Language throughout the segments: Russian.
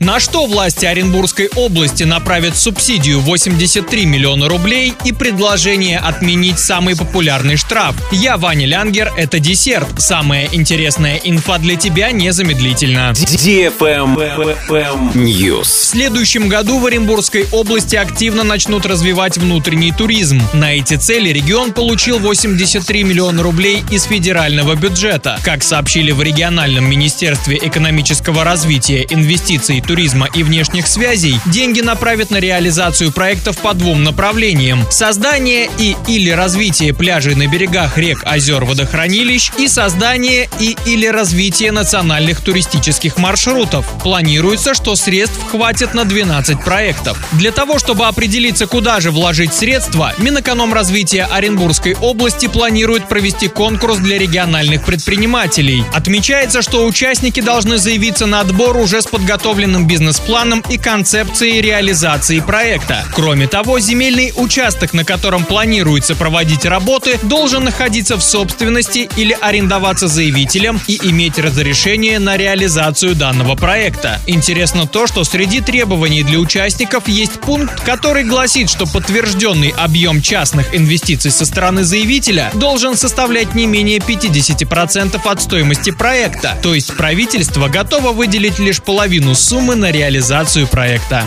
На что власти Оренбургской области направят субсидию 83 миллиона рублей и предложение отменить самый популярный штраф? Я Ваня Лянгер, это десерт. Самая интересная инфа для тебя незамедлительно. News. В следующем году в Оренбургской области активно начнут развивать внутренний туризм. На эти цели регион получил 83 миллиона рублей из федерального бюджета. Как сообщили в региональном министерстве экономического развития, инвестиций туризма и внешних связей, деньги направят на реализацию проектов по двум направлениям. Создание и или развитие пляжей на берегах рек, озер, водохранилищ и создание и или развитие национальных туристических маршрутов. Планируется, что средств хватит на 12 проектов. Для того, чтобы определиться, куда же вложить средства, Минэкономразвития Оренбургской области планирует провести конкурс для региональных предпринимателей. Отмечается, что участники должны заявиться на отбор уже с подготовленным подробным бизнес-планом и концепцией реализации проекта. Кроме того, земельный участок, на котором планируется проводить работы, должен находиться в собственности или арендоваться заявителем и иметь разрешение на реализацию данного проекта. Интересно то, что среди требований для участников есть пункт, который гласит, что подтвержденный объем частных инвестиций со стороны заявителя должен составлять не менее 50% от стоимости проекта. То есть правительство готово выделить лишь половину суммы суммы на реализацию проекта.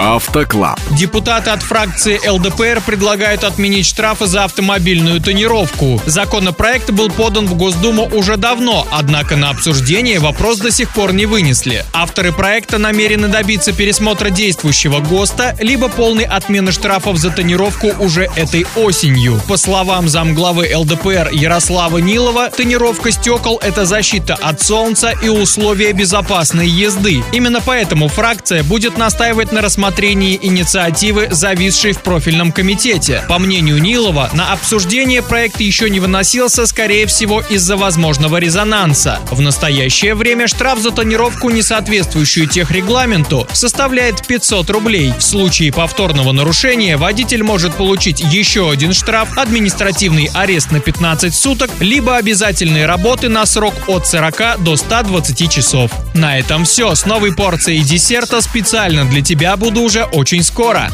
Автоклаб. Депутаты от фракции ЛДПР предлагают отменить штрафы за автомобильную тонировку. Законопроект был подан в Госдуму уже давно, однако на обсуждение вопрос до сих пор не вынесли. Авторы проекта намерены добиться пересмотра действующего ГОСТа, либо полной отмены штрафов за тонировку уже этой осенью. По словам замглавы ЛДПР Ярослава Нилова, тонировка стекол – это защита от солнца и условия безопасной езды. Именно поэтому фракция будет настаивать на рассмотрении инициативы, зависшей в профильном комитете. По мнению Нилова, на обсуждение проект еще не выносился, скорее всего, из-за возможного резонанса. В настоящее время штраф за тонировку, не соответствующую техрегламенту, составляет 500 рублей. В случае повторного нарушения водитель может получить еще один штраф, административный арест на 15 суток, либо обязательные работы на срок от 40 до 120 часов. На этом все. С новой порцией десерта специально для тебя буду уже очень скоро.